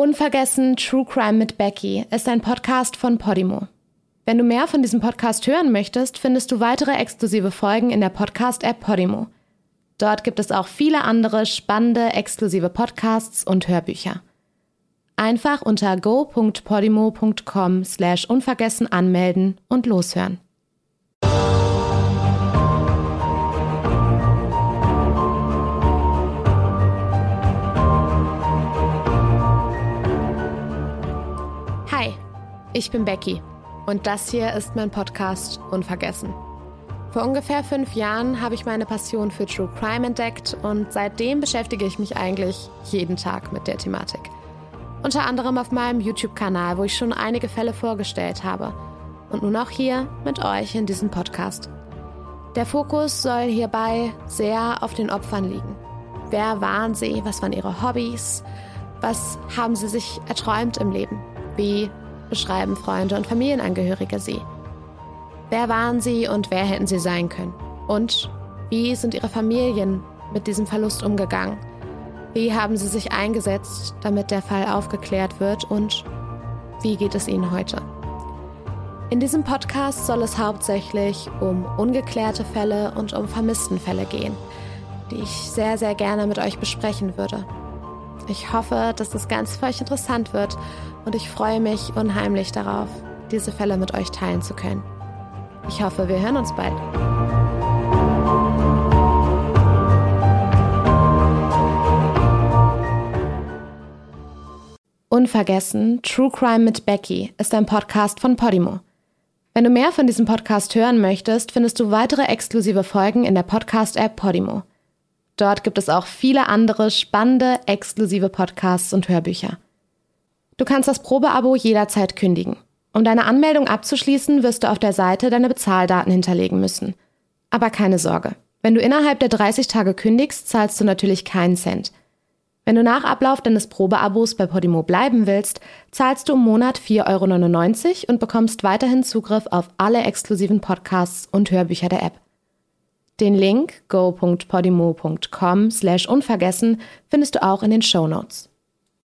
Unvergessen True Crime mit Becky ist ein Podcast von Podimo. Wenn du mehr von diesem Podcast hören möchtest, findest du weitere exklusive Folgen in der Podcast-App Podimo. Dort gibt es auch viele andere spannende exklusive Podcasts und Hörbücher. Einfach unter go.podimo.com slash unvergessen anmelden und loshören. Ich bin Becky und das hier ist mein Podcast Unvergessen. Vor ungefähr fünf Jahren habe ich meine Passion für True Crime entdeckt und seitdem beschäftige ich mich eigentlich jeden Tag mit der Thematik. Unter anderem auf meinem YouTube-Kanal, wo ich schon einige Fälle vorgestellt habe. Und nun auch hier mit euch in diesem Podcast. Der Fokus soll hierbei sehr auf den Opfern liegen. Wer waren sie? Was waren ihre Hobbys? Was haben sie sich erträumt im Leben? Wie beschreiben Freunde und Familienangehörige sie? Wer waren sie und wer hätten sie sein können? Und wie sind ihre Familien mit diesem Verlust umgegangen? Wie haben sie sich eingesetzt, damit der Fall aufgeklärt wird? Und wie geht es ihnen heute? In diesem Podcast soll es hauptsächlich um ungeklärte Fälle und um Vermisstenfälle gehen, die ich sehr, sehr gerne mit euch besprechen würde. Ich hoffe, dass das Ganze für euch interessant wird und ich freue mich unheimlich darauf, diese Fälle mit euch teilen zu können. Ich hoffe, wir hören uns bald. Unvergessen, True Crime mit Becky ist ein Podcast von Podimo. Wenn du mehr von diesem Podcast hören möchtest, findest du weitere exklusive Folgen in der Podcast-App Podimo. Dort gibt es auch viele andere spannende, exklusive Podcasts und Hörbücher. Du kannst das Probeabo jederzeit kündigen. Um deine Anmeldung abzuschließen, wirst du auf der Seite deine Bezahldaten hinterlegen müssen. Aber keine Sorge. Wenn du innerhalb der 30 Tage kündigst, zahlst du natürlich keinen Cent. Wenn du nach Ablauf deines Probeabos bei Podimo bleiben willst, zahlst du im Monat 4,99 Euro und bekommst weiterhin Zugriff auf alle exklusiven Podcasts und Hörbücher der App. Den Link go.podimo.com slash unvergessen findest du auch in den Show Notes.